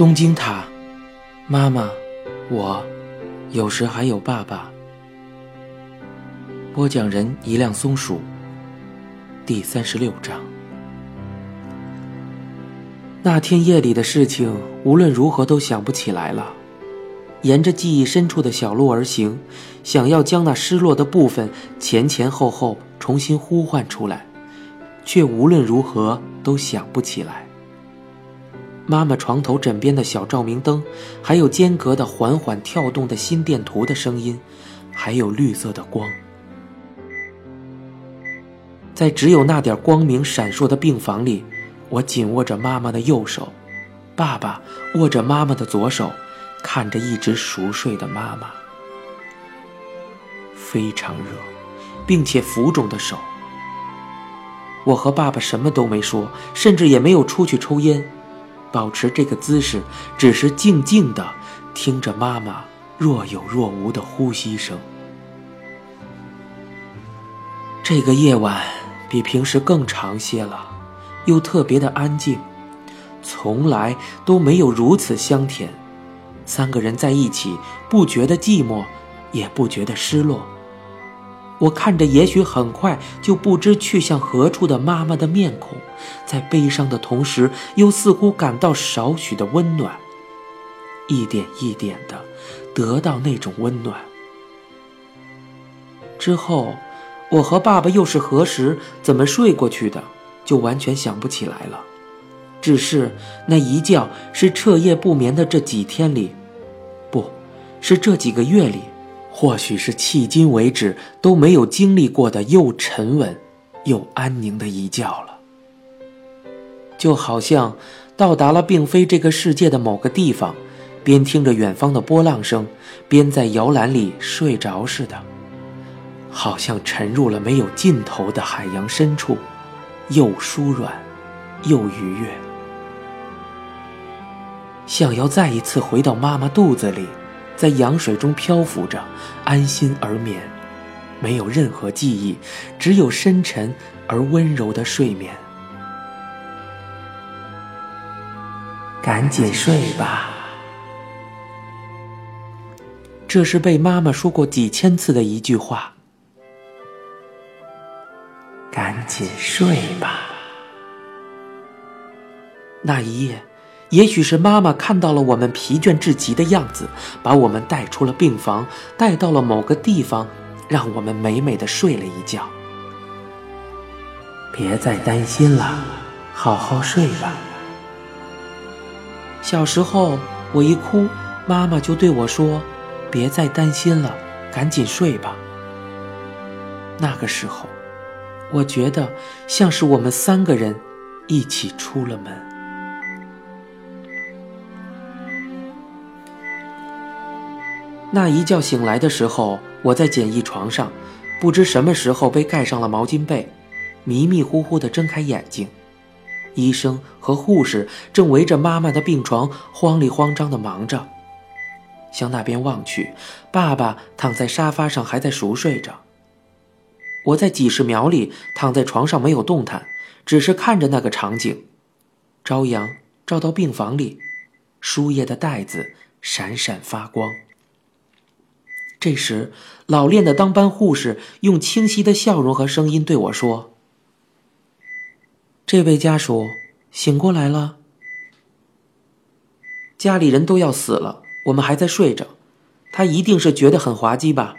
东京塔，妈妈，我，有时还有爸爸。播讲人：一辆松鼠。第三十六章。那天夜里的事情，无论如何都想不起来了。沿着记忆深处的小路而行，想要将那失落的部分前前后后重新呼唤出来，却无论如何都想不起来。妈妈床头枕边的小照明灯，还有间隔的缓缓跳动的心电图的声音，还有绿色的光，在只有那点光明闪烁的病房里，我紧握着妈妈的右手，爸爸握着妈妈的左手，看着一直熟睡的妈妈，非常热，并且浮肿的手。我和爸爸什么都没说，甚至也没有出去抽烟。保持这个姿势，只是静静的听着妈妈若有若无的呼吸声。这个夜晚比平时更长些了，又特别的安静，从来都没有如此香甜。三个人在一起，不觉得寂寞，也不觉得失落。我看着，也许很快就不知去向何处的妈妈的面孔，在悲伤的同时，又似乎感到少许的温暖，一点一点的得到那种温暖。之后，我和爸爸又是何时怎么睡过去的，就完全想不起来了。只是那一觉是彻夜不眠的这几天里，不是这几个月里。或许是迄今为止都没有经历过的又沉稳又安宁的一觉了，就好像到达了并非这个世界的某个地方，边听着远方的波浪声，边在摇篮里睡着似的，好像沉入了没有尽头的海洋深处，又舒软，又愉悦，想要再一次回到妈妈肚子里。在羊水中漂浮着，安心而眠，没有任何记忆，只有深沉而温柔的睡眠。赶紧睡吧，这是被妈妈说过几千次的一句话。赶紧睡吧，那一夜。也许是妈妈看到了我们疲倦至极的样子，把我们带出了病房，带到了某个地方，让我们美美的睡了一觉。别再担心了，好好睡吧。小时候我一哭，妈妈就对我说：“别再担心了，赶紧睡吧。”那个时候，我觉得像是我们三个人一起出了门。那一觉醒来的时候，我在简易床上，不知什么时候被盖上了毛巾被，迷迷糊糊地睁开眼睛，医生和护士正围着妈妈的病床慌里慌张地忙着。向那边望去，爸爸躺在沙发上还在熟睡着。我在几十秒里躺在床上没有动弹，只是看着那个场景，朝阳照到病房里，输液的袋子闪闪发光。这时，老练的当班护士用清晰的笑容和声音对我说：“这位家属醒过来了。家里人都要死了，我们还在睡着，他一定是觉得很滑稽吧？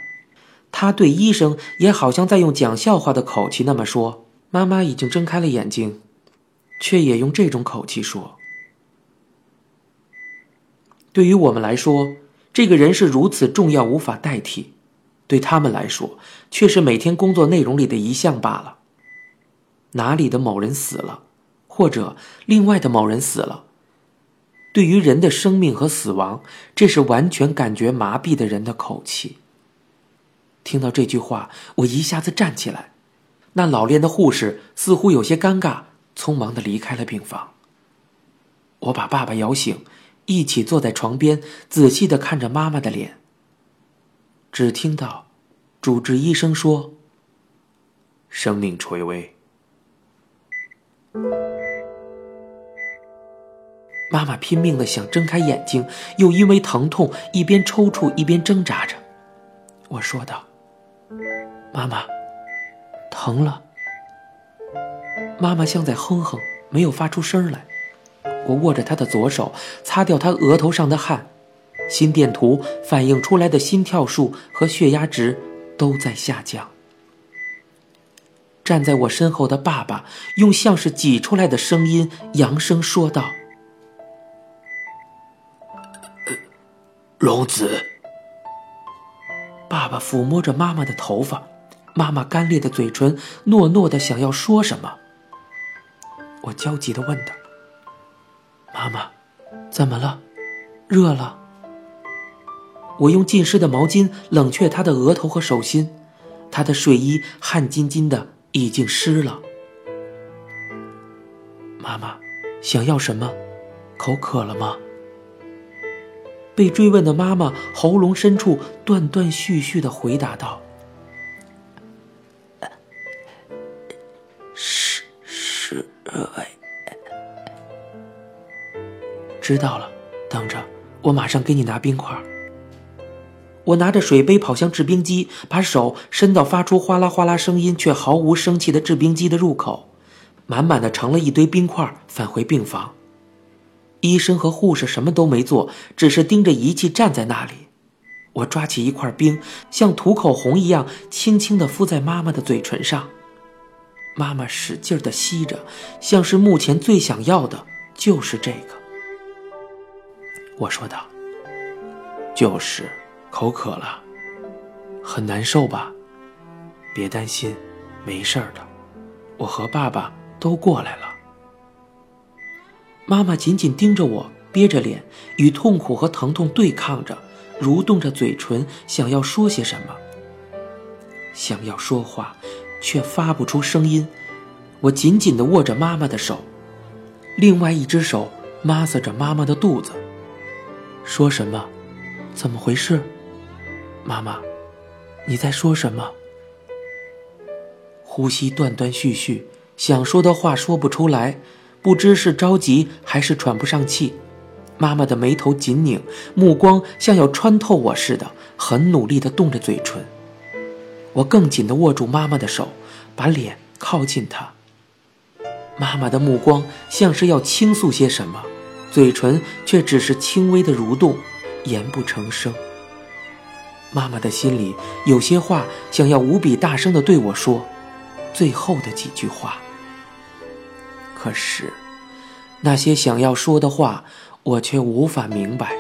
他对医生也好像在用讲笑话的口气那么说。妈妈已经睁开了眼睛，却也用这种口气说。对于我们来说。”这个人是如此重要，无法代替，对他们来说却是每天工作内容里的一项罢了。哪里的某人死了，或者另外的某人死了，对于人的生命和死亡，这是完全感觉麻痹的人的口气。听到这句话，我一下子站起来，那老练的护士似乎有些尴尬，匆忙的离开了病房。我把爸爸摇醒。一起坐在床边，仔细的看着妈妈的脸。只听到主治医生说：“生命垂危。”妈妈拼命的想睁开眼睛，又因为疼痛一边抽搐一边挣扎着。我说道：“妈妈，疼了。”妈妈像在哼哼，没有发出声来。我握着他的左手，擦掉他额头上的汗。心电图反映出来的心跳数和血压值都在下降。站在我身后的爸爸用像是挤出来的声音扬声说道：“龙子。”爸爸抚摸着妈妈的头发，妈妈干裂的嘴唇诺诺的，想要说什么。我焦急的问道：“妈妈，怎么了？热了？”我用浸湿的毛巾冷却她的额头和手心，她的睡衣汗津津的，已经湿了。妈妈，想要什么？口渴了吗？被追问的妈妈喉咙深处断断续续的回答道：“是是喂。”知道了，等着，我马上给你拿冰块。我拿着水杯跑向制冰机，把手伸到发出哗啦哗啦声音却毫无生气的制冰机的入口，满满的盛了一堆冰块，返回病房。医生和护士什么都没做，只是盯着仪器站在那里。我抓起一块冰，像涂口红一样，轻轻地敷在妈妈的嘴唇上。妈妈使劲地吸着，像是目前最想要的就是这个。我说道：“就是。”口渴了，很难受吧？别担心，没事的。我和爸爸都过来了。妈妈紧紧盯着我，憋着脸，与痛苦和疼痛对抗着，蠕动着嘴唇，想要说些什么，想要说话，却发不出声音。我紧紧地握着妈妈的手，另外一只手抹挲着妈妈的肚子。说什么？怎么回事？妈妈，你在说什么？呼吸断断续续，想说的话说不出来，不知是着急还是喘不上气。妈妈的眉头紧拧，目光像要穿透我似的，很努力地动着嘴唇。我更紧地握住妈妈的手，把脸靠近她。妈妈的目光像是要倾诉些什么，嘴唇却只是轻微的蠕动，言不成声。妈妈的心里有些话想要无比大声的对我说，最后的几句话。可是，那些想要说的话，我却无法明白。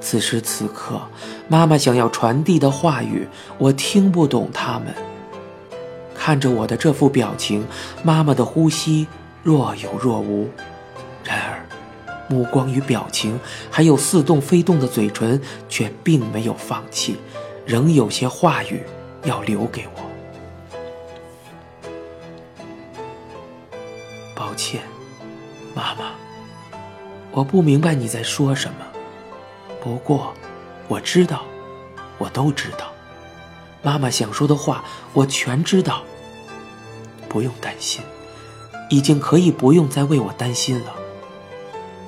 此时此刻，妈妈想要传递的话语，我听不懂他们。看着我的这副表情，妈妈的呼吸若有若无。目光与表情，还有似动非动的嘴唇，却并没有放弃，仍有些话语要留给我。抱歉，妈妈，我不明白你在说什么。不过，我知道，我都知道，妈妈想说的话，我全知道。不用担心，已经可以不用再为我担心了。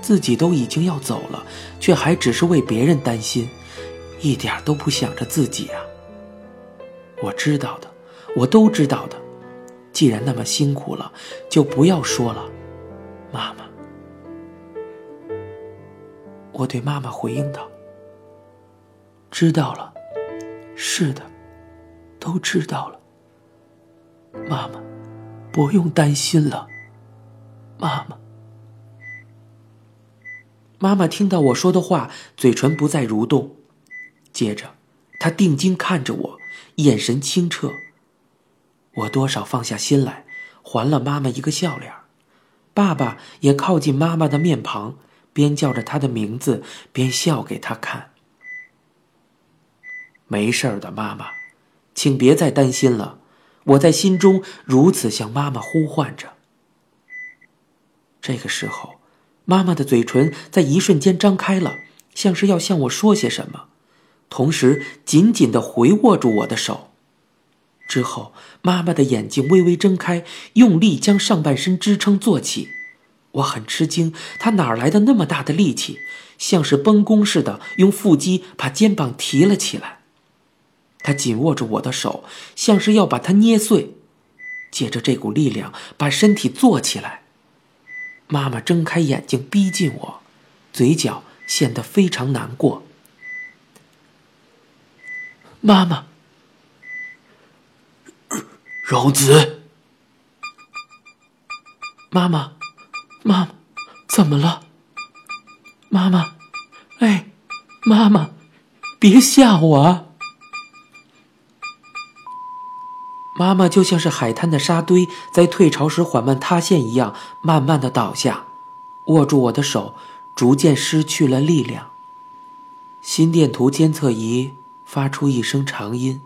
自己都已经要走了，却还只是为别人担心，一点都不想着自己啊！我知道的，我都知道的。既然那么辛苦了，就不要说了，妈妈。我对妈妈回应道：“知道了，是的，都知道了。妈妈，不用担心了，妈妈。”妈妈听到我说的话，嘴唇不再蠕动。接着，她定睛看着我，眼神清澈。我多少放下心来，还了妈妈一个笑脸。爸爸也靠近妈妈的面庞，边叫着她的名字，边笑给她看。没事的，妈妈，请别再担心了。我在心中如此向妈妈呼唤着。这个时候。妈妈的嘴唇在一瞬间张开了，像是要向我说些什么，同时紧紧的回握住我的手。之后，妈妈的眼睛微微睁开，用力将上半身支撑坐起。我很吃惊，他哪来的那么大的力气，像是绷弓似的，用腹肌把肩膀提了起来。他紧握着我的手，像是要把它捏碎，借着这股力量把身体坐起来。妈妈睁开眼睛，逼近我，嘴角显得非常难过。妈妈，柔子，妈妈。妈妈，怎么了？妈妈，哎，妈妈，别吓我妈妈就像是海滩的沙堆在退潮时缓慢塌陷一样，慢慢的倒下，握住我的手，逐渐失去了力量。心电图监测仪发出一声长音，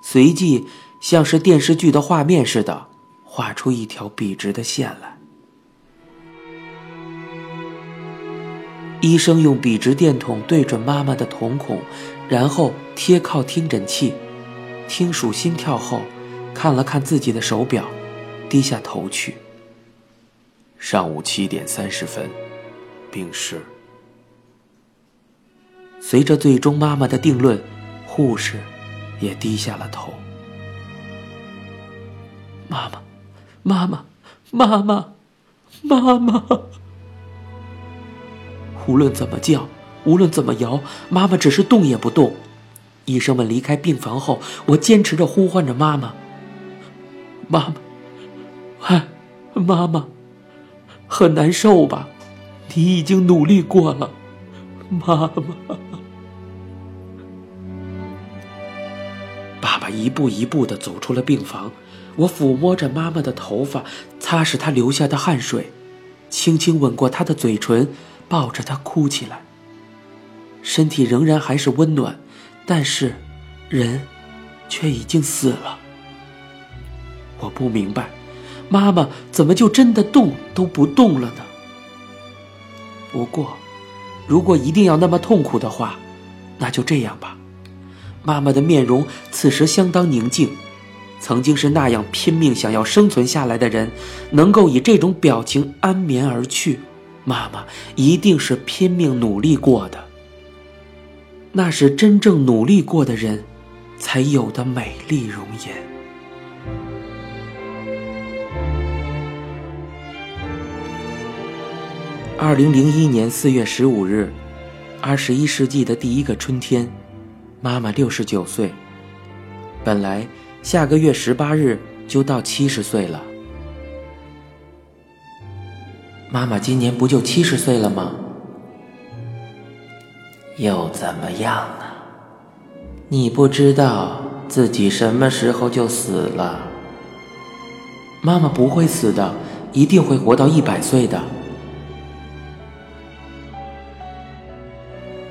随即像是电视剧的画面似的，画出一条笔直的线来。医生用笔直电筒对准妈妈的瞳孔，然后贴靠听诊器，听数心跳后，看了看自己的手表，低下头去。上午七点三十分，病逝。随着最终妈妈的定论，护士也低下了头。妈妈，妈妈，妈妈，妈妈。无论怎么叫，无论怎么摇，妈妈只是动也不动。医生们离开病房后，我坚持着呼唤着妈妈：“妈妈，哎，妈妈，很难受吧？你已经努力过了，妈妈。”爸爸一步一步的走出了病房，我抚摸着妈妈的头发，擦拭她流下的汗水，轻轻吻过她的嘴唇。抱着她哭起来。身体仍然还是温暖，但是，人，却已经死了。我不明白，妈妈怎么就真的动都不动了呢？不过，如果一定要那么痛苦的话，那就这样吧。妈妈的面容此时相当宁静，曾经是那样拼命想要生存下来的人，能够以这种表情安眠而去。妈妈一定是拼命努力过的，那是真正努力过的人才有的美丽容颜。二零零一年四月十五日，二十一世纪的第一个春天，妈妈六十九岁，本来下个月十八日就到七十岁了。妈妈今年不就七十岁了吗？又怎么样呢？你不知道自己什么时候就死了。妈妈不会死的，一定会活到一百岁的。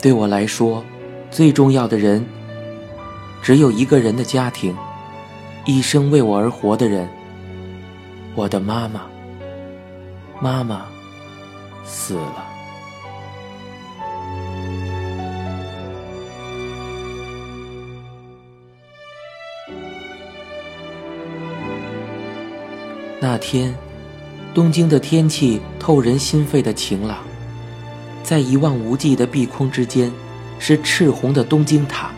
对我来说，最重要的人只有一个人的家庭，一生为我而活的人，我的妈妈。妈妈死了。那天，东京的天气透人心肺的晴朗，在一望无际的碧空之间，是赤红的东京塔，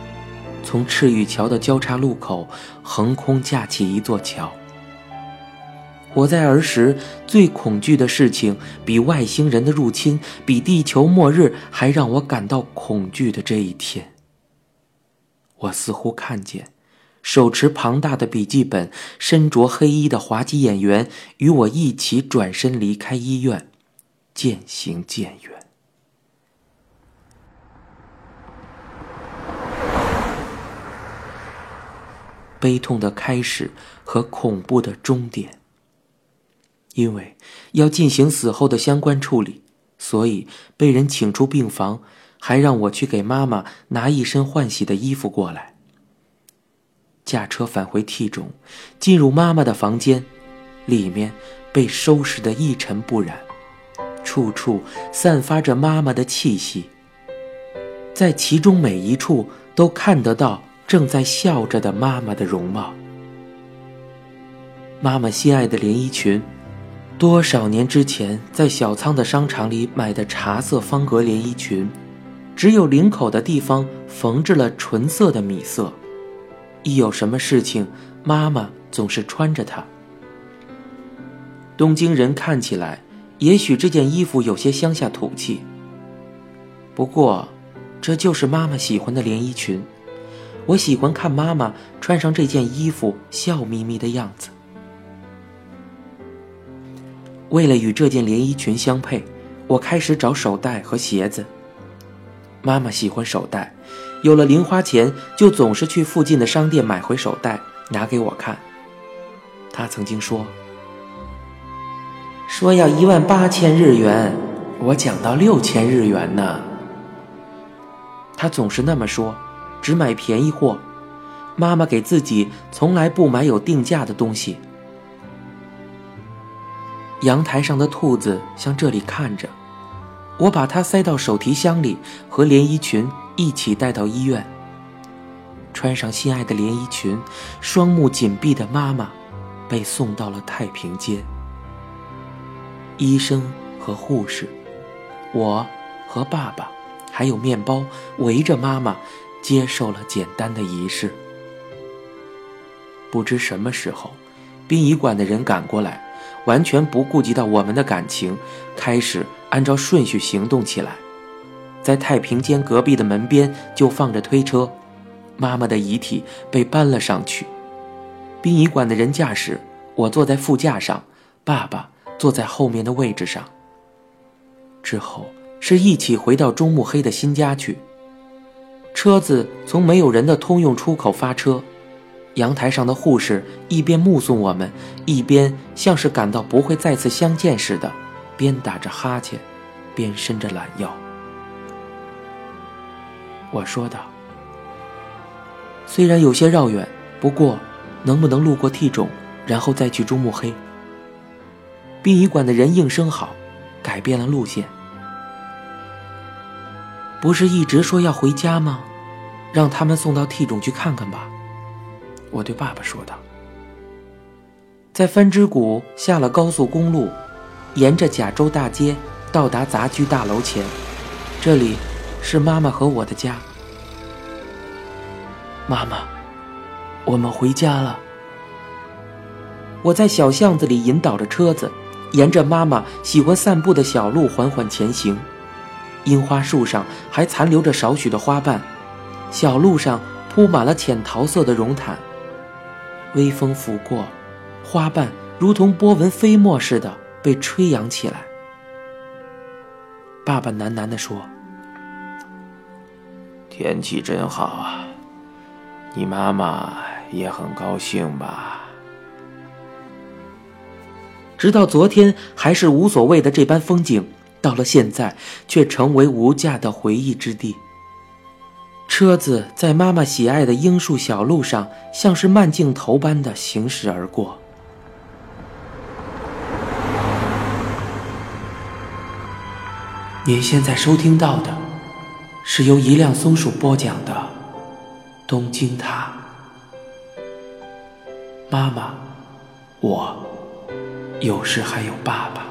从赤玉桥的交叉路口横空架起一座桥。我在儿时最恐惧的事情，比外星人的入侵，比地球末日还让我感到恐惧的这一天。我似乎看见，手持庞大的笔记本、身着黑衣的滑稽演员与我一起转身离开医院，渐行渐远。悲痛的开始和恐怖的终点。因为要进行死后的相关处理，所以被人请出病房，还让我去给妈妈拿一身换洗的衣服过来。驾车返回 T 中，进入妈妈的房间，里面被收拾得一尘不染，处处散发着妈妈的气息，在其中每一处都看得到正在笑着的妈妈的容貌。妈妈心爱的连衣裙。多少年之前，在小仓的商场里买的茶色方格连衣裙，只有领口的地方缝制了纯色的米色。一有什么事情，妈妈总是穿着它。东京人看起来，也许这件衣服有些乡下土气。不过，这就是妈妈喜欢的连衣裙。我喜欢看妈妈穿上这件衣服笑眯眯的样子。为了与这件连衣裙相配，我开始找手袋和鞋子。妈妈喜欢手袋，有了零花钱就总是去附近的商店买回手袋，拿给我看。她曾经说：“说要一万八千日元，我讲到六千日元呢。”她总是那么说，只买便宜货。妈妈给自己从来不买有定价的东西。阳台上的兔子向这里看着，我把它塞到手提箱里，和连衣裙一起带到医院。穿上心爱的连衣裙，双目紧闭的妈妈被送到了太平间。医生和护士，我和爸爸，还有面包围着妈妈，接受了简单的仪式。不知什么时候，殡仪馆的人赶过来。完全不顾及到我们的感情，开始按照顺序行动起来。在太平间隔壁的门边就放着推车，妈妈的遗体被搬了上去。殡仪馆的人驾驶，我坐在副驾上，爸爸坐在后面的位置上。之后是一起回到中目黑的新家去。车子从没有人的通用出口发车。阳台上的护士一边目送我们，一边像是感到不会再次相见似的，边打着哈欠，边伸着懒腰。我说道：“虽然有些绕远，不过能不能路过 T 种，然后再去珠穆黑？”殡仪馆的人应声好，改变了路线。不是一直说要回家吗？让他们送到 T 种去看看吧。我对爸爸说道：“在番之谷下了高速公路，沿着甲州大街到达杂居大楼前，这里是妈妈和我的家。妈妈，我们回家了。”我在小巷子里引导着车子，沿着妈妈喜欢散步的小路缓缓前行。樱花树上还残留着少许的花瓣，小路上铺满了浅桃色的绒毯。微风拂过，花瓣如同波纹飞沫似的被吹扬起来。爸爸喃喃地说：“天气真好啊，你妈妈也很高兴吧？”直到昨天还是无所谓的这般风景，到了现在却成为无价的回忆之地。车子在妈妈喜爱的樱树小路上，像是慢镜头般的行驶而过。您现在收听到的，是由一辆松鼠播讲的《东京塔》。妈妈，我，有时还有爸爸。